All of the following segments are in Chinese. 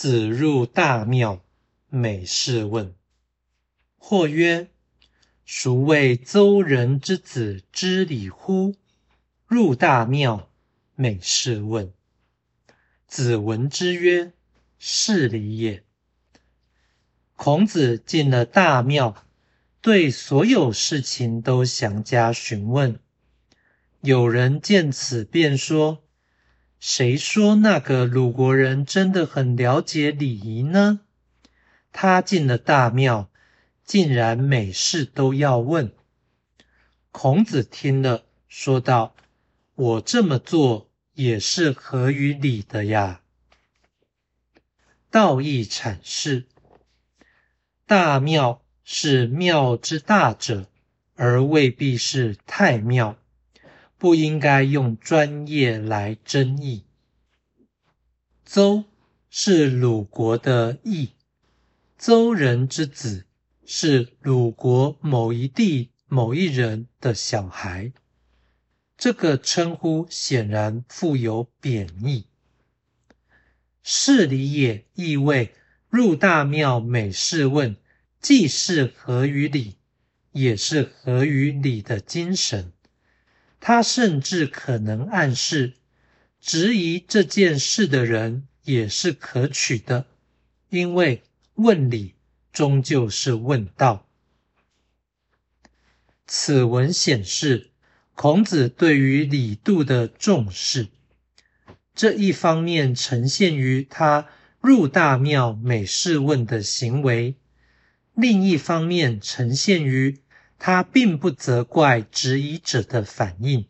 子入大庙，每事问。或曰：孰谓邹人之子知礼乎？入大庙，每事问。子闻之曰：是礼也。孔子进了大庙，对所有事情都详加询问。有人见此，便说。谁说那个鲁国人真的很了解礼仪呢？他进了大庙，竟然每事都要问。孔子听了，说道：“我这么做也是合于礼的呀。”道义阐释：大庙是庙之大者，而未必是太庙。不应该用专业来争议。邹是鲁国的邑，邹人之子是鲁国某一地某一人的小孩，这个称呼显然富有贬义。事礼也意味入大庙每事问，既是合于礼，也是合于礼的精神。他甚至可能暗示，质疑这件事的人也是可取的，因为问礼终究是问道。此文显示孔子对于礼度的重视，这一方面呈现于他入大庙每事问的行为，另一方面呈现于。他并不责怪质疑者的反应。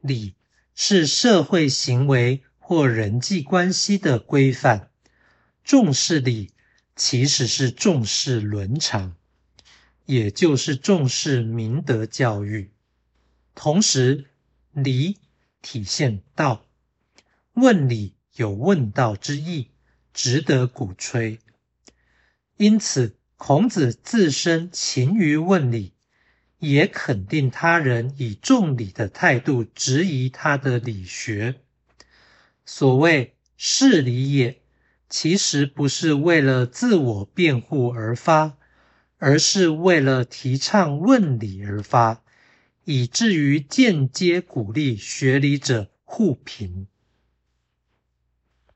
礼是社会行为或人际关系的规范，重视礼其实是重视伦常，也就是重视明德教育。同时，礼体现道，问礼有问道之意，值得鼓吹。因此。孔子自身勤于问礼，也肯定他人以重礼的态度质疑他的理学。所谓“是礼也”，其实不是为了自我辩护而发，而是为了提倡问礼而发，以至于间接鼓励学礼者互评。